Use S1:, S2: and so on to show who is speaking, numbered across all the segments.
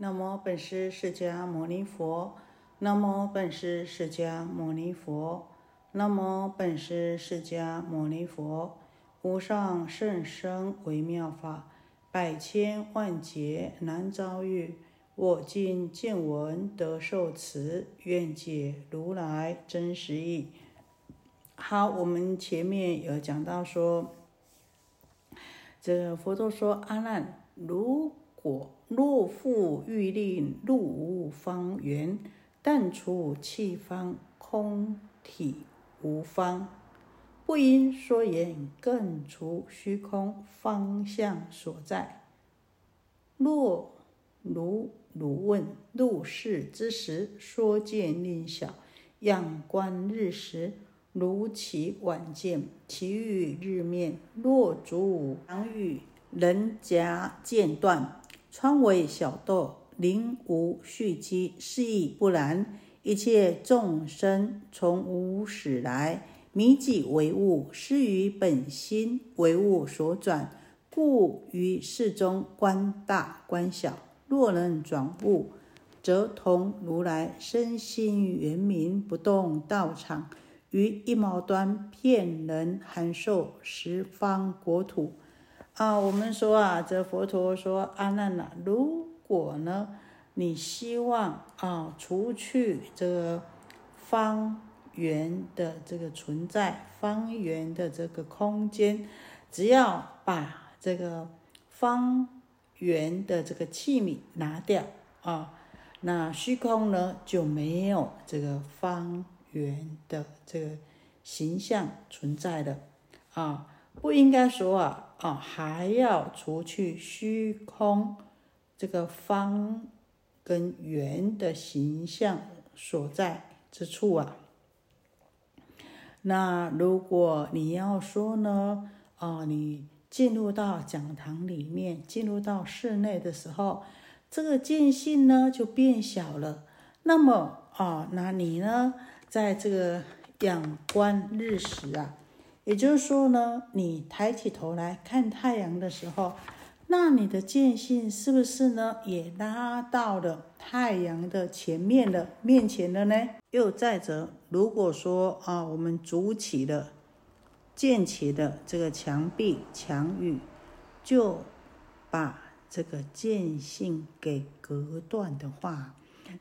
S1: 南无本师释迦牟尼佛。南无本师释迦牟尼佛。南无本师释迦牟尼佛。无上甚深微妙法，百千万劫难遭遇。我今见闻得受持，愿解如来真实义。好，我们前面有讲到说，这佛陀说阿难，如果若复欲令入无方圆，但除气方，空体无方，不应说言，更除虚空方向所在。若如如问入世之时，说见令小，仰观日时，如其晚见，其欲日面。若足常与人夹间断。川为小豆，灵无续机，是亦不然。一切众生从无始来，迷己为物，失于本心，为物所转，故于世中观大观小。若能转物，则同如来身心圆明不动道场，于一毛端骗人函授十方国土。啊，我们说啊，这佛陀说阿难呐，如果呢，你希望啊，除去这个方圆的这个存在，方圆的这个空间，只要把这个方圆的这个器皿拿掉啊，那虚空呢就没有这个方圆的这个形象存在的啊。不应该说啊啊，还要除去虚空这个方跟圆的形象所在之处啊。那如果你要说呢，啊，你进入到讲堂里面，进入到室内的时候，这个见性呢就变小了。那么啊，那你呢，在这个仰观日时啊。也就是说呢，你抬起头来看太阳的时候，那你的见性是不是呢，也拉到了太阳的前面的面前了呢？又再者，如果说啊，我们筑起的、建起的这个墙壁、墙宇，就把这个见性给隔断的话，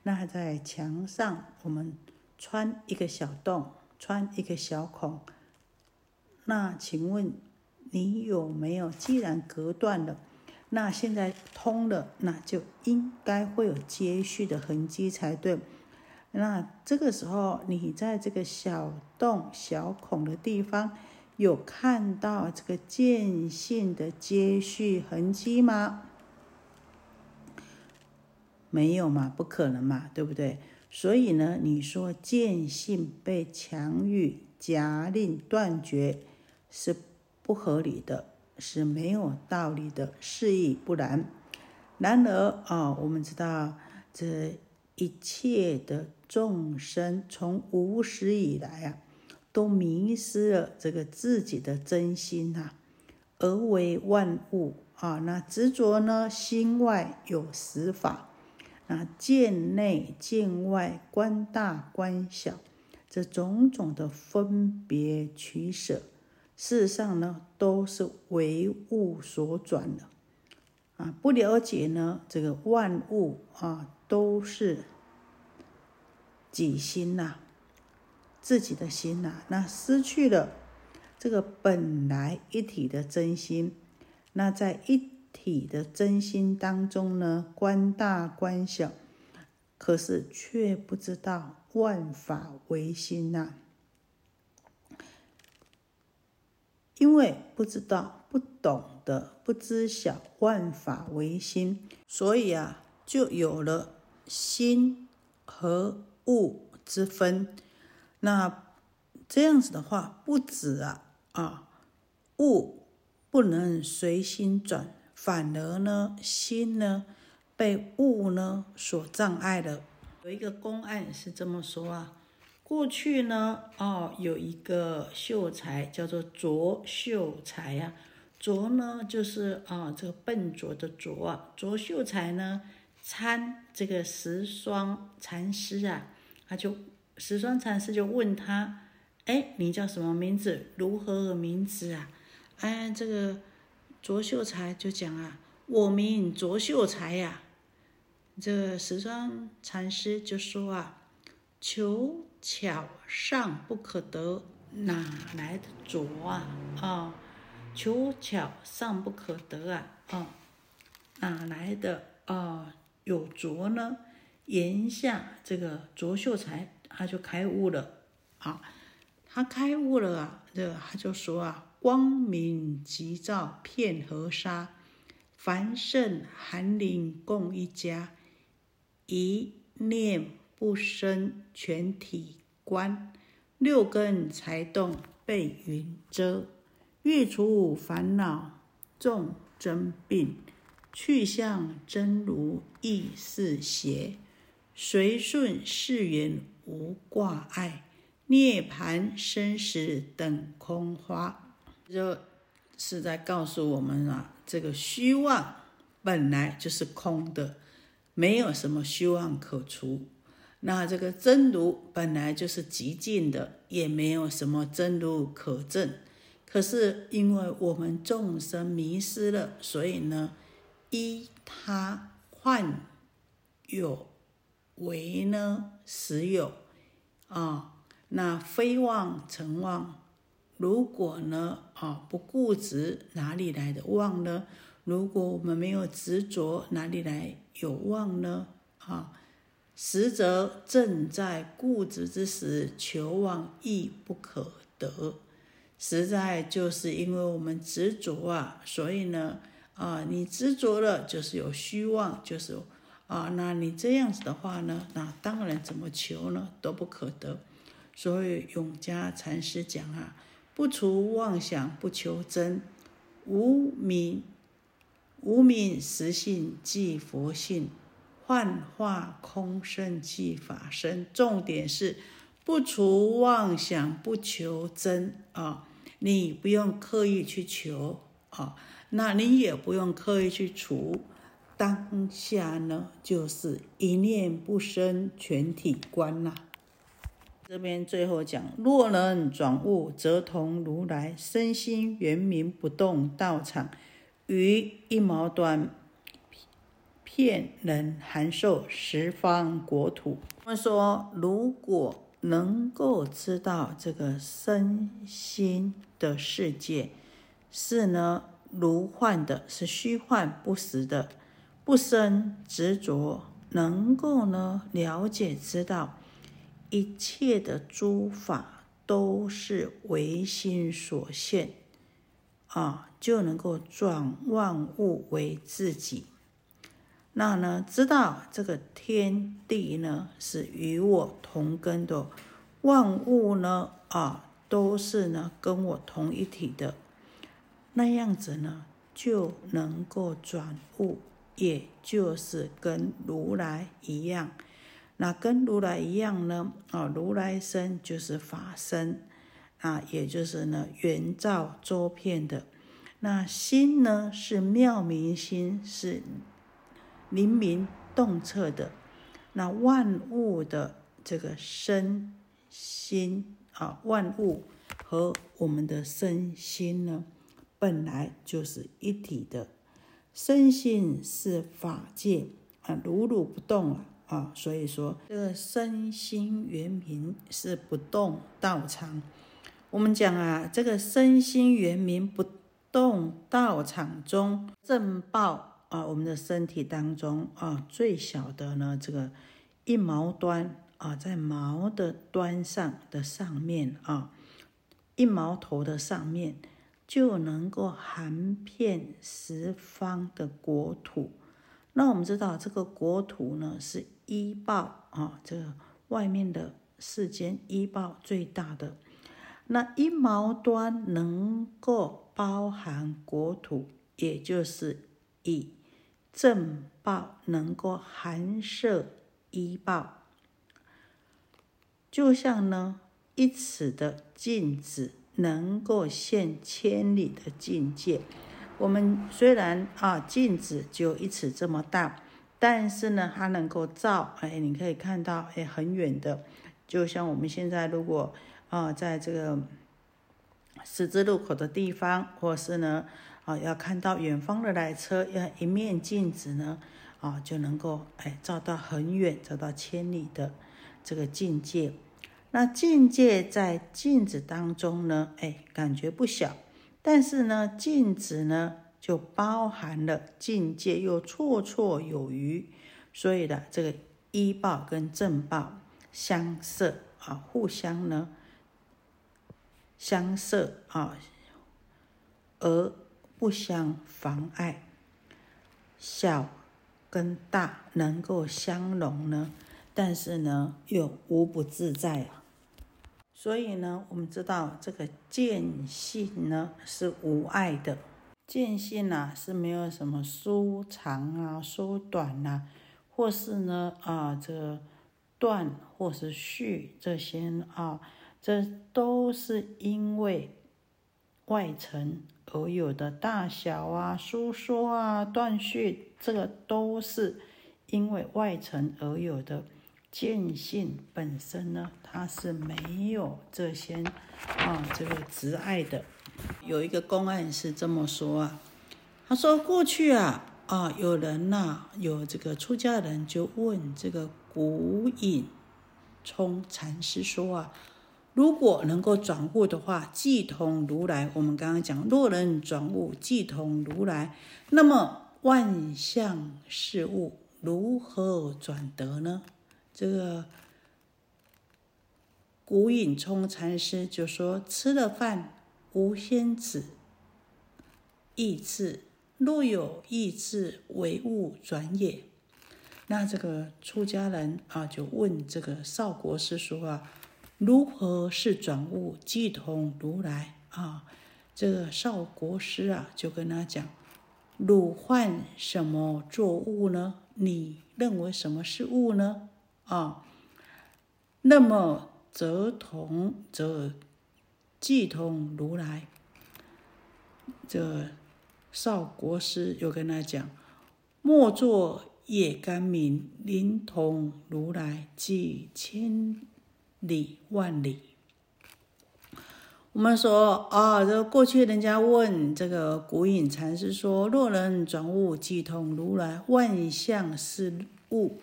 S1: 那在墙上我们穿一个小洞，穿一个小孔。那请问你有没有？既然隔断了，那现在通了，那就应该会有接续的痕迹才对。那这个时候，你在这个小洞、小孔的地方，有看到这个间性的接续痕迹吗？没有嘛？不可能嘛？对不对？所以呢，你说间性被强欲夹令断绝。是不合理的，是没有道理的，是亦不然。然而啊，我们知道这一切的众生从无始以来啊，都迷失了这个自己的真心呐，而为万物啊，那执着呢，心外有十法，那见内见外，观大观小，这种种的分别取舍。事实上呢，都是为物所转的啊！不了解呢，这个万物啊，都是己心呐，自己的心呐，那失去了这个本来一体的真心。那在一体的真心当中呢，观大观小，可是却不知道万法唯心呐。因为不知道、不懂得、不知晓万法唯心，所以啊，就有了心和物之分。那这样子的话，不止啊啊，物不能随心转，反而呢，心呢被物呢所障碍了。有一个公案是这么说啊。过去呢，哦，有一个秀才叫做卓秀才呀。卓呢，就是啊，这个笨拙的拙啊。卓秀才呢，参这个十双禅师啊，他就十双禅师就问他：“哎，你叫什么名字？如何名字啊？”哎，这个卓秀才就讲啊：“我名卓秀才呀。”这十双禅师就说啊：“求巧上不可得，哪来的拙啊？啊，求巧上不可得啊！啊，哪来的啊？”有拙呢，言下这个卓秀才他就开悟了啊，他开悟了啊，这他就说啊，光明急照片河沙，凡圣寒林共一家，一念不生全体观，六根才动被云遮，欲除烦恼众真病。去向真如意是邪，随顺世缘无挂碍，涅盘生死等空花。这是在告诉我们啊，这个虚妄本来就是空的，没有什么虚妄可除。那这个真如本来就是极尽的，也没有什么真如可证。可是因为我们众生迷失了，所以呢。依他幻有为呢，实有啊，那非妄成妄。如果呢啊不固执，哪里来的妄呢？如果我们没有执着，哪里来有妄呢？啊，实则正在固执之时，求妄亦不可得。实在就是因为我们执着啊，所以呢。啊，你执着了就是有虚妄，就是啊，那你这样子的话呢，那当然怎么求呢都不可得。所以永嘉禅师讲啊，不除妄想不求真，无名无名实性即佛性，幻化空身即法身。重点是不除妄想不求真啊，你不用刻意去求啊。那你也不用刻意去除，当下呢，就是一念不生，全体观呐。这边最后讲，若能转悟，则同如来身心圆明不动道场，于一毛端，骗人函授十方国土。我们说，如果能够知道这个身心的世界，是呢。如幻的是虚幻不实的，不生执着，能够呢了解知道一切的诸法都是唯心所现啊，就能够转万物为自己。那呢，知道这个天地呢是与我同根的，万物呢啊都是呢跟我同一体的。那样子呢，就能够转悟，也就是跟如来一样。那跟如来一样呢？啊，如来身就是法身，啊，也就是呢圆照周遍的。那心呢是妙明心，是灵明洞彻的。那万物的这个身心啊，万物和我们的身心呢？本来就是一体的，身心是法界啊，如如不动啊啊，所以说这个身心圆明是不动道场。我们讲啊，这个身心圆明不动道场中正报啊，我们的身体当中啊，最小的呢，这个一毛端啊，在毛的端上的上面啊，一毛头的上面。就能够含遍十方的国土。那我们知道，这个国土呢是一报啊，这个外面的世间一报最大的。那一毛端能够包含国土，也就是以正报能够含摄一报，就像呢一尺的镜子。能够现千里的境界。我们虽然啊镜子就一尺这么大，但是呢，它能够照，哎，你可以看到，哎，很远的，就像我们现在如果啊，在这个十字路口的地方，或是呢，啊，要看到远方的来车，要一面镜子呢，啊，就能够哎照到很远，照到千里的这个境界。那境界在镜子当中呢，哎，感觉不小，但是呢，镜子呢。就包含了境界又绰绰有余，所以的这个依报跟正报相摄啊，互相呢相摄啊，而不相妨碍。小跟大能够相融呢，但是呢又无不自在啊。所以呢，我们知道这个见性呢是无碍的。见性呐是没有什么缩长啊、缩短呐，或是呢啊这断或是续这些啊，这都是因为外层而有的大小啊、收缩啊、断续，这个都是因为外层而有的。见性本身呢，它是没有这些啊这个执爱的。有一个公案是这么说啊，他说过去啊啊有人呐，有这个出家人就问这个古隐冲禅师说啊，如果能够转悟的话，即同如来。我们刚刚讲，若能转悟，即同如来，那么万象事物如何转得呢？这个古隐冲禅师就说，吃了饭。无仙子意志，若有意志为物转也。那这个出家人啊，就问这个少国师说啊，如何是转物？即同如来啊。这个少国师啊，就跟他讲：汝患什么作物呢？你认为什么是物呢？啊，那么则同则。即同如来，这少国师又跟他讲：莫作业甘名，临同如来，即千里万里。我们说啊，这过去人家问这个古隐禅师说：若人转物，即通如来，万象是物，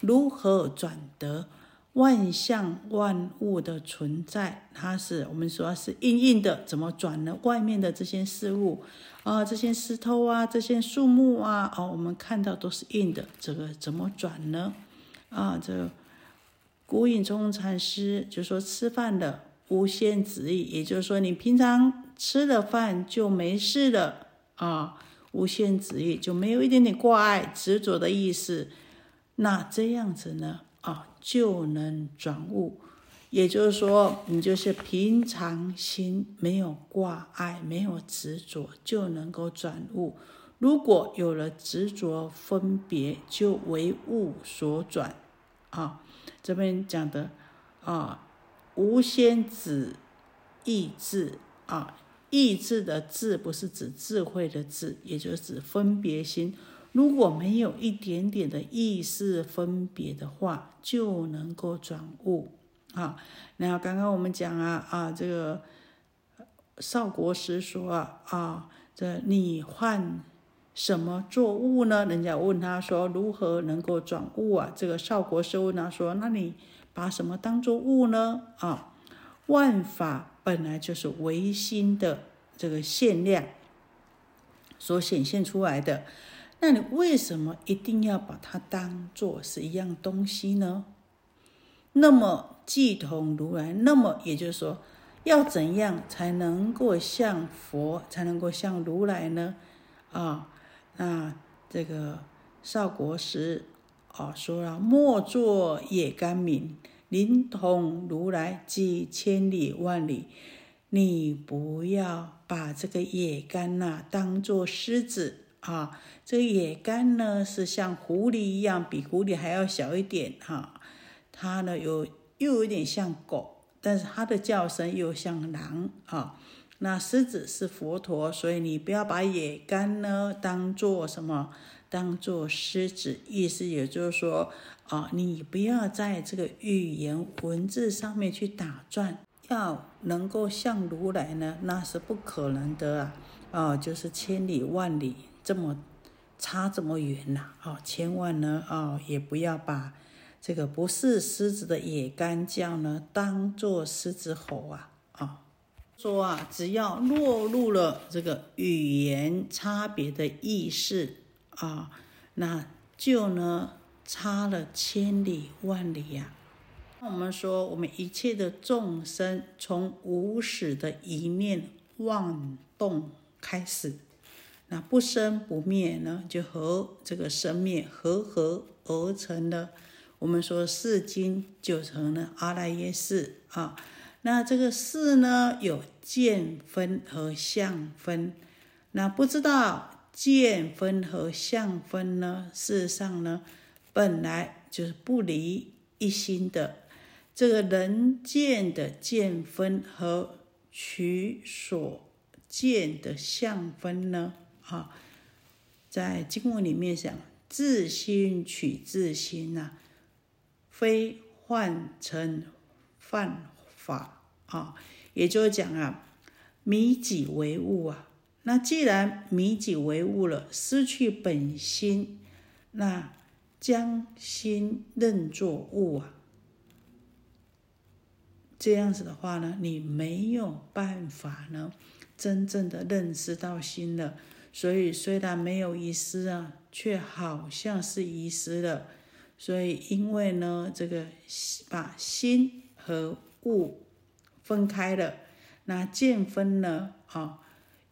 S1: 如何转得？万象万物的存在，它是我们说是硬硬的，怎么转呢？外面的这些事物啊，这些石头啊，这些树木啊，哦，我们看到都是硬的，这个怎么转呢？啊，这古隐中禅师就说吃饭的无限旨意，也就是说你平常吃了饭就没事了啊，无限旨意就没有一点点挂碍执着的意思，那这样子呢？啊，就能转悟，也就是说，你就是平常心没有挂碍，没有执着，就能够转悟。如果有了执着分别，就为物所转。啊，这边讲的啊，无先指意志啊，意志的智不是指智慧的智，也就是指分别心。如果没有一点点的意识分别的话，就能够转悟啊。那刚刚我们讲啊啊，这个少国师说啊啊，这你换什么作物呢？人家问他说如何能够转物啊？这个少国师问他说，那你把什么当作物呢？啊，万法本来就是唯心的这个限量所显现出来的。那你为什么一定要把它当做是一样东西呢？那么既同如来，那么也就是说，要怎样才能够像佛，才能够像如来呢？啊，那这个少国师啊说了：莫作野干民，临同如来，即千里万里。你不要把这个野干呐当做狮子。啊，这野干呢是像狐狸一样，比狐狸还要小一点哈。它呢有又有点像狗，但是它的叫声又像狼啊。那狮子是佛陀，所以你不要把野干呢当做什么，当做狮子，意思也就是说，啊，你不要在这个语言文字上面去打转，要能够像如来呢，那是不可能的啊，啊，就是千里万里这么差这么远呐，啊，千万呢，啊，也不要把这个不是狮子的野干叫呢，当做狮子吼啊，啊。说啊，只要落入了这个语言差别的意识啊，那就呢差了千里万里呀。那我们说，我们一切的众生从无始的一念妄动开始，那不生不灭呢，就和这个生灭合合而成的。我们说四经就成了阿赖耶识啊。那这个事呢，有见分和相分。那不知道见分和相分呢？事实上呢，本来就是不离一心的。这个人见的见分和取所见的相分呢，啊，在经文里面讲，自心取自心呐，非幻成幻。法啊，也就是讲啊，迷己为物啊。那既然迷己为物了，失去本心，那将心认作物啊，这样子的话呢，你没有办法呢，真正的认识到心了。所以虽然没有遗失啊，却好像是遗失了。所以因为呢，这个把心和物分开了，那见分呢？啊，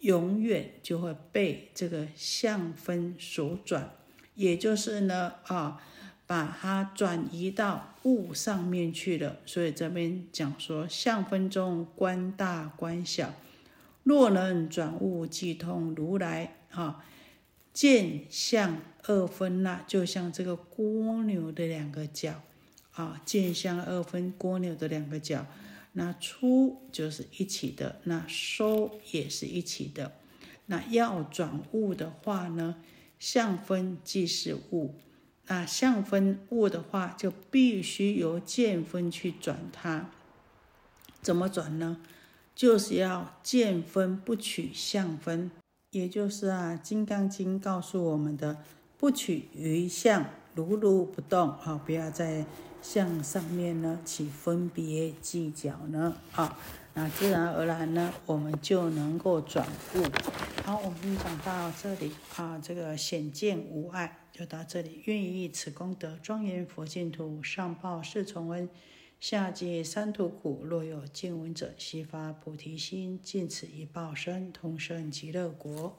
S1: 永远就会被这个相分所转，也就是呢，啊，把它转移到物上面去了。所以这边讲说，相分中观大观小，若能转物即通如来啊，见相二分那就像这个蜗牛的两个角。啊，见相二分，蜗牛的两个角，那出就是一起的，那收也是一起的。那要转物的话呢，相分即是物，那相分物的话，就必须由见分去转它。怎么转呢？就是要见分不取相分，也就是啊，《金刚经》告诉我们的，不取于相，如如不动啊，不要再。向上面呢起分别计较呢啊，那自然而然呢，我们就能够转悟。好，我们讲到这里啊，这个显见无碍就到这里。愿以此功德庄严佛净土，上报四重恩，下济三途苦。若有见闻者，悉发菩提心，尽此一报身，同生极乐国。